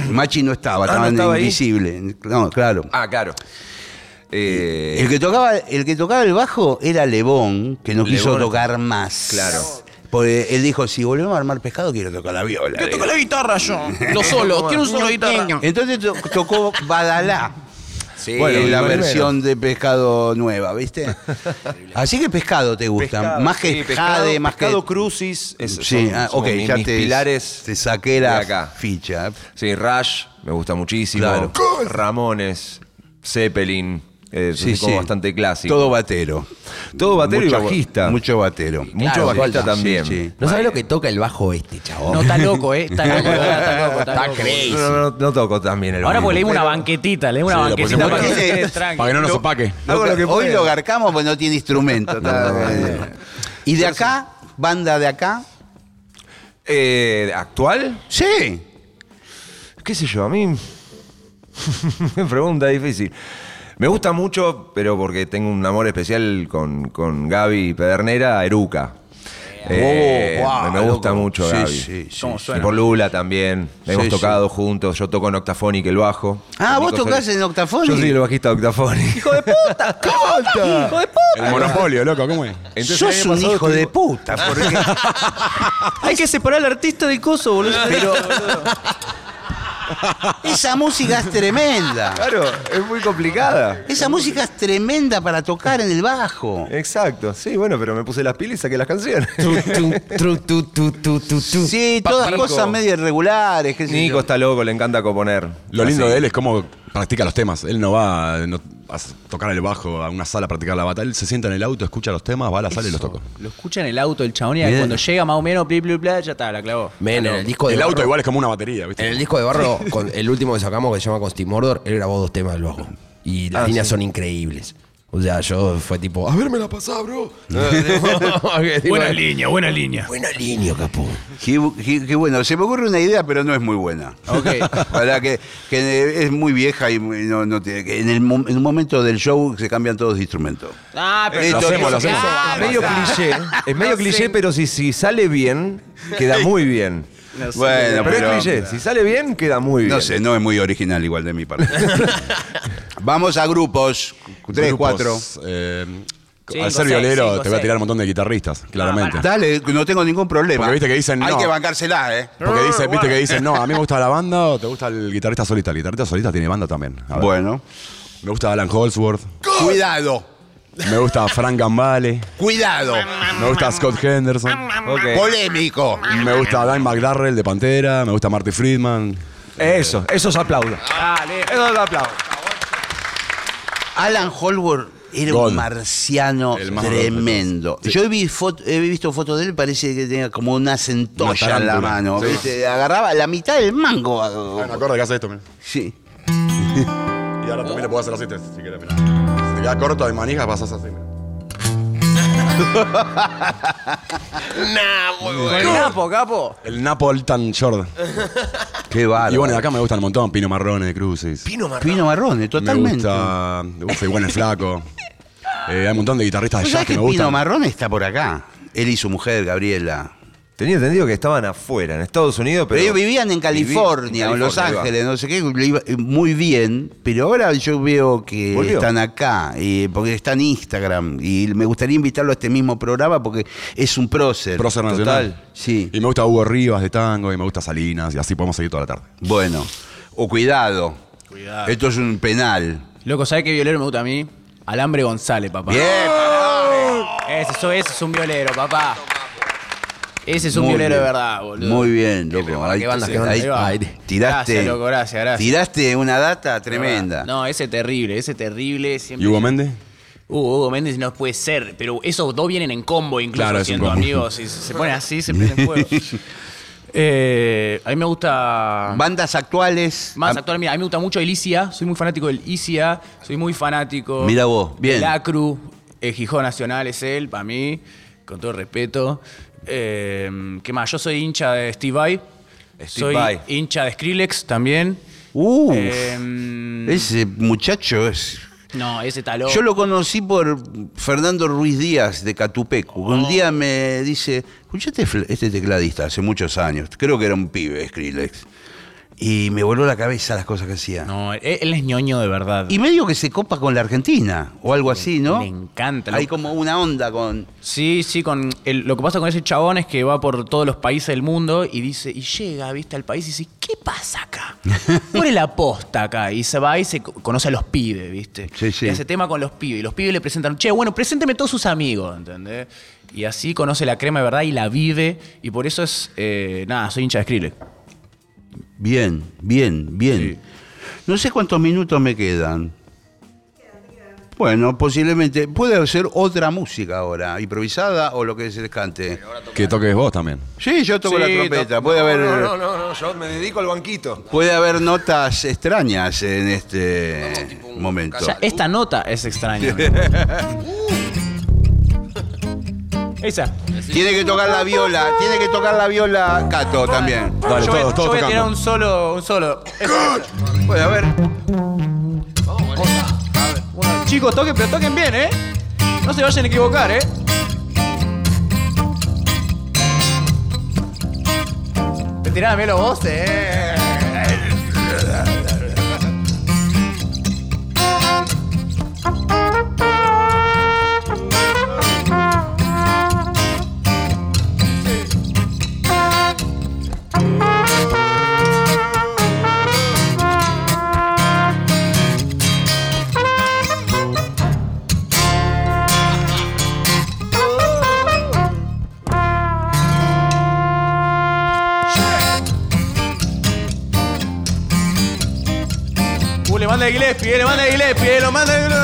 Machi no estaba, Ah, estaba, ¿no estaba ahí? invisible. No, claro. Ah, claro. Eh, El que, tocaba, el que tocaba el bajo era Lebón, que no quiso tocar más. Claro. Porque él dijo, si volvemos a armar pescado, quiero tocar la viola. Quiero tocar la guitarra yo. Los solos. Quiero un solo guitarra. Entonces to- tocó Badalá. Sí, Bueno, la primero. versión de pescado nueva, ¿viste? Así que pescado te gusta. Pescado, más que sí, pescado, jade, más pescado que. crucis. es- Sí, son- ah, ok, ya mis te, pilares. te saqué la acá. ficha. Sí, Rush me gusta muchísimo. Claro. Ramones, Zeppelin. Eh, Sí, sí. bastante clásico. Todo batero. Todo batero y bajista. Mucho batero. Mucho Claro, bajista también. Sí, sí. ¿No sabes lo que toca el bajo este, chabón? No, está loco, ¿eh? Está loco, está loco. Está, Está loco. crazy. No, no, no, no toco también el Ahora bajo. pues leímos una banquetita, leímos una banquetita para que. Para que no nos opaque. Hago lo que Hoy lo garcamos porque no tiene instrumento. ¿Y de acá? ¿Banda de acá? Eh, ¿Actual? Sí. ¿Qué sé yo? A mí. Me pregunta difícil. Me gusta mucho, pero porque tengo un amor especial con, con Gaby Pedernera, Eruca. Eh, Oh, guau, me gusta loco. mucho Sí, Gaby. sí, sí, ¿Cómo sí. Y por Lula también. Hemos Sí, tocado juntos. Yo toco en Octafonic el bajo. Ah, ¿vos tocás en Octafonic? Yo soy el bajista de Octafonic. ¡Hijo de puta! ¡Hijo de puta! El monopolio, loco, ¿cómo es? Entonces, Sos un hijo de puta. Porque Hay que separar al artista del coso, boludo. Pero, esa música es tremenda. Claro, es muy complicada. Esa música es tremenda para tocar en el bajo. Exacto, sí, bueno, pero me puse las pilas y saqué las canciones. Tu, tu, tu, tu, tu, tu. Sí, todas Nico. cosas medio irregulares. qué sé Nico está loco, le encanta componer. Lo lindo de él es cómo practica los temas. Él no va, no, a tocar el bajo a una sala a practicar la bata. Él se sienta en el auto, escucha los temas, va a la sala y los toca. Lo escucha en el auto el chabón y Bien. cuando llega más o menos, bli, bli, bla, ya está, la clavó. Men, en el disco de El auto Barro- igual es como una batería, ¿viste? En el disco de Barro, con el último que sacamos que se llama Con Steve Mordor, él grabó dos temas del bajo. Y las líneas son increíbles. O sea, yo fue tipo, a ver, me la pasá, bro. Buena línea, buena línea. Buena línea, capo. Qué, qué- qué bueno, se me ocurre una idea, pero no es muy buena. Ok. Para que, que es muy vieja y muy- no, no tiene- que en, el, en un momento del show se cambian todos de instrumentos. Ah, pero Esto- Lo hacemos, lo hacemos. Es medio cliché. Es medio cliché, pero si, si sale bien, queda muy bien. Bueno, pero, pero, es cliché. Si sale bien, queda muy bien. no sé, no es muy original igual de mi parte. Vamos a grupos, tres, Grupos, cuatro. eh, Cinco, al ser seis, violero cinco, te voy a seis. tirar un montón de guitarristas, claramente. Dale, no tengo ningún problema. Porque viste que dicen Hay no. que bancársela, ¿eh? Porque dice, viste que dicen, no, a mí me gusta la banda o te gusta el guitarrista solista. El guitarrista solista tiene banda también. A ver. Bueno. Me gusta Alan Holsworth, Cuidado, me gusta Frank Gambale, cuidado. me gusta Scott Henderson, Ok. Polémico. me gusta Dan McDarrell de Pantera, me gusta Marty Friedman. Eso, eso se aplaude. Dale. Eso se aplaude. Alan Holworth era un marciano tremendo. Sí. Yo he, vi foto- he visto fotos de él, parece que tenía como una centolla Una en la mano. Sí. ¿viste? Agarraba la mitad del mango. Hay un acorde que hace esto, mira. Sí. Y ahora también le puedo hacer así, te- si quieres, mira. Queda corto de manijas, pasas así, mira. Con el Napo, capo. El Napolitan Short. Qué bárbaro. Y bueno, de acá me gustan un montón. Pino Marrone de Crucis. Pino Marrón. Pino Marrone, Me totalmente. gusta. Uf, igual el flaco. Eh, hay un montón de guitarristas de ¿Vos jazz que que me Pino gustan. Marrone está por acá? Él y su mujer, Gabriela. Tenía entendido que estaban afuera, en Estados Unidos, pero. Pero ellos vivían en California, en Los California. Ángeles, no sé qué, iba muy bien, pero ahora yo veo que Volvió. están acá, y- porque está en Instagram, y me gustaría invitarlo a este mismo programa porque es un prócer. Prócer nacional. Sí, Y me gusta Hugo Rivas de tango, y me gusta Salinas, y así podemos seguir toda la tarde. bueno. O cuidado. Esto es un penal. Loco, ¿sabes qué violero me gusta a mí? Alambre González, papá. Bien. Ese, eso- ese es un violero, papá. Ese es un Muy violero de verdad, boludo. Muy bien, loco. pero Ahí- qué bandas que no ahí- tiraste, Gracias, loco, gracias, gracias. Tiraste una data tremenda. No, ese terrible, ese terrible. Siempre... ¿Y Hugo Méndez? Uh, Hugo Méndez no puede ser, pero esos dos vienen en combo incluso Claro, siendo combo. amigos. Y se se pone así, se prende fuego. Eh, a mí me gusta. Bandas actuales. Más Ah, actual, mira, a mí me gusta mucho el ICIA, soy muy fanático del ICIA, soy muy fanático. Mira vos, bien. El ACRU, el Gijón Nacional es él, para mí, con todo respeto. Eh, ¿Qué más? Yo soy hincha de Steve Vai. Steve soy Vai. hincha de Skrillex también. Uf, Eh, ese muchacho es no, ese talón. Yo lo conocí por Fernando Ruiz Díaz de Catupecu. Oh. Un día me dice, escuchaste este tecladista hace muchos años, creo que era un pibe, Skrillex. Y me voló la cabeza las cosas que hacía. No, él, es ñoño de verdad. Y medio que se copa con la Argentina, o algo así, ¿no? me encanta. Hay como una onda con... Sí, sí, con el- lo que pasa con ese chabón es que va por todos los países del mundo y dice, y llega, viste, al país y dice, ¿qué pasa acá? ¿Cuál es la posta acá? Y se va y se co- conoce a los pibes, viste. Sí, sí. Y hace tema con los pibes. Y los pibes le presentan, che, bueno, presénteme todos sus amigos, ¿entendés? Y así conoce la crema de verdad y la vive. Y por eso es, eh, nada, soy hincha de Skrillex. Bien, bien, bien. No sé cuántos minutos me quedan. Bueno, posiblemente. Puede ser otra música ahora, improvisada o lo que se les cante. Que toques vos también. Sí, yo toco Sí, la trompeta. to- Puede haber, No, no, no, no, yo me dedico al banquito. puede haber notas extrañas en este momento. O sea, esta nota es extraña. Esa. Tiene que tocar la viola, tiene que tocar la viola Cato también. Dale, yo voy, todos, todos yo voy a tirar tocando. un solo, un solo. Haber. Bueno, chicos, toquen, pero toquen bien, ¿eh? No se vayan a equivocar, ¿eh? Tirame los vos, eh. Manda Gillespie, lo manda Gillespie, lo manda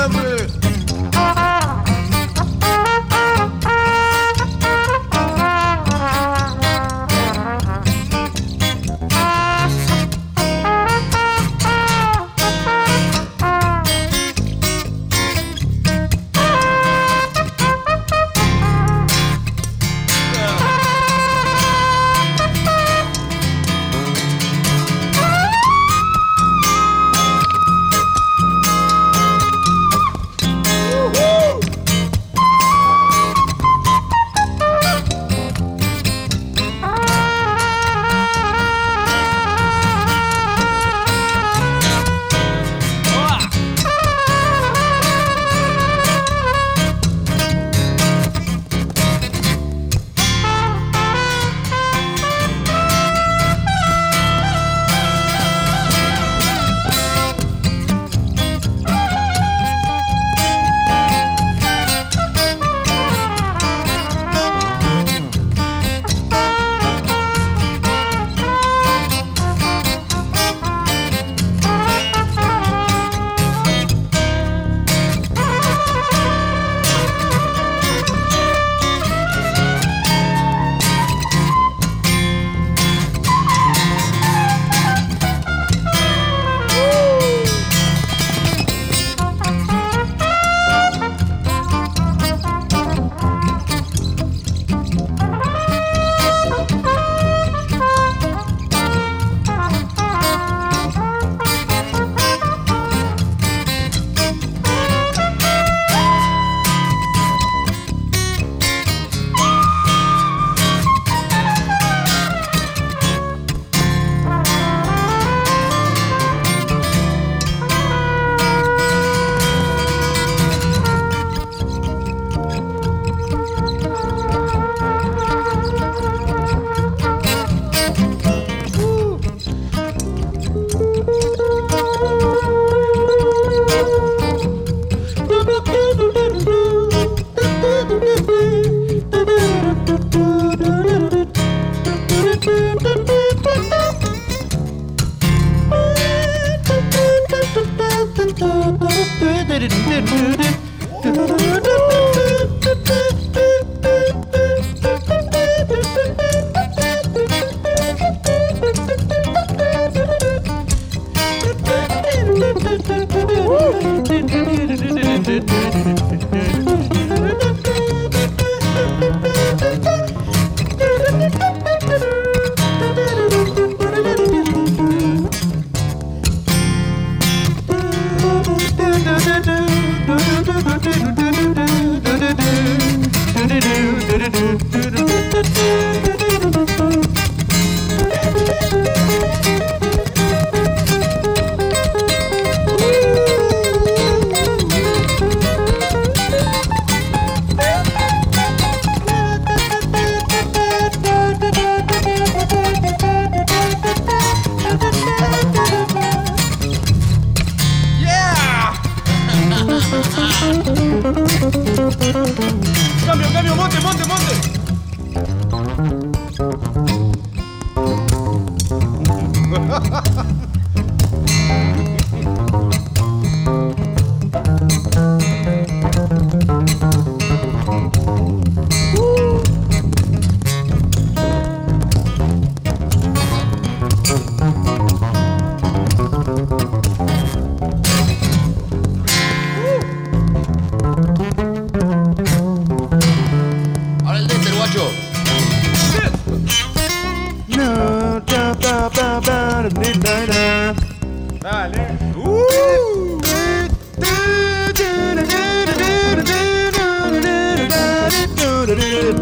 da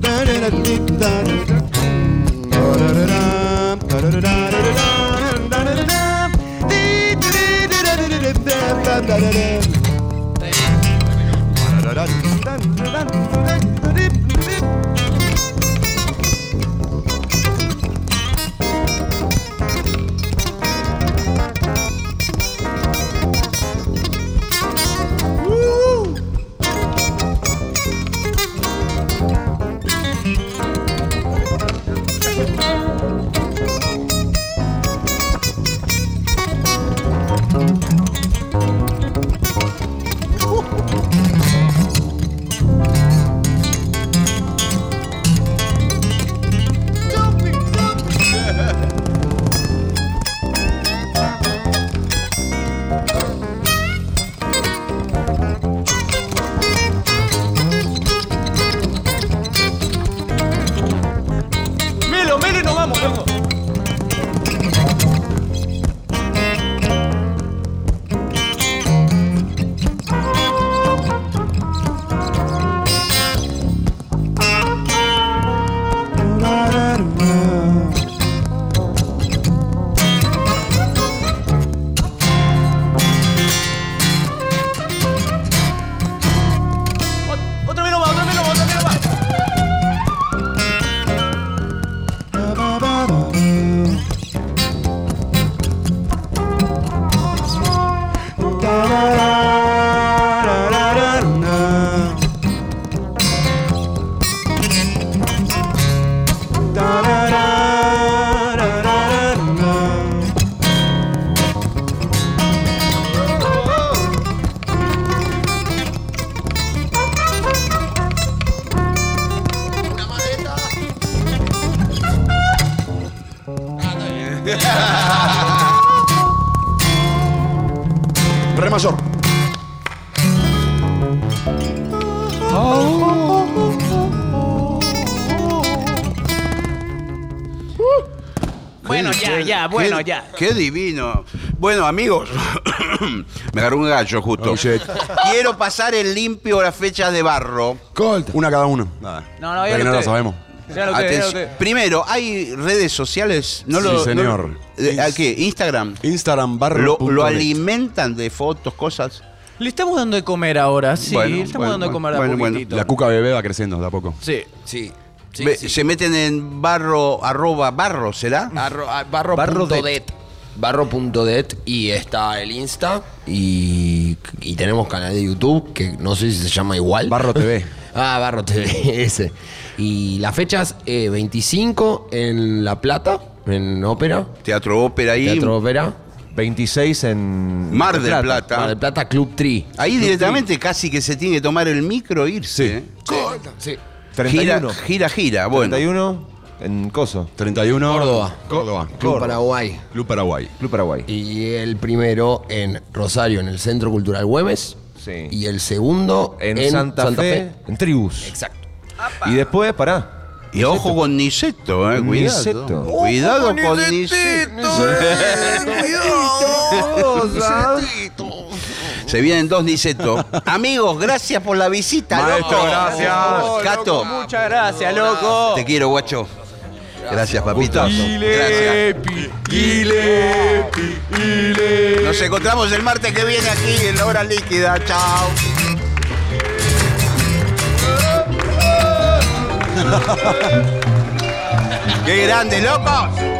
da da da da da ya, bueno, Qué- ya. Qué divino. Bueno, amigos, me agarró un gallo justo. Oh. Quiero pasar en limpio las fechas de barro. Una cada uno. Nada. No, no, Ya que lo no sabemos. Ya lo que, ya lo Atención. que. Primero, ¿hay redes sociales? No Sí, lo, no- señor. eh, ¿A qué? ¿Instagram? Instagram barro. ¿Lo, alimentan de fotos, cosas? Le estamos dando de comer ahora, sí. Bueno, le estamos bueno, dando de comer bueno, a bueno. poquitito. La cuca bebé va creciendo de a poco. Sí. Sí. Sí, Ve- sí. Se meten en barro, arroba barro, ¿será? Arro- a- barro.det. Barro.det y está el Insta y, y tenemos canal de YouTube que no sé si se llama igual. Barro TV. ah, Barro TV, ese. Y las fechas, eh, 25 en La Plata, en Ópera, Teatro Ópera ahí. Teatro Ópera. 26 en Mar del Plata. Mar del Plata, Club Tri. Ahí directamente casi que se tiene que tomar el micro e irse. ¿eh? Sí. 31. Gira, gira, gira. Bueno. 31 en Coso, 31. Córdoba. Córdoba. Club Córdoba. Paraguay. Club Paraguay. Club Paraguay. Y el primero en Rosario, en el Centro Cultural Güemes. Sí. Y el segundo En, Santa, Fe, en Tribus. Exacto. Y después, pará. Y ojo con Niceto, eh. Cuidado. Niceto. Cuidado con Niceto. Se vienen dos Niceto. Amigos, gracias por la visita, Maestro, loco. gracias. Cato, Muchas gracias, loco. te quiero, guacho. Gracias, papito. Gracias. Nos encontramos el martes que viene aquí en la hora líquida. Chao. ¡Qué grande, locos!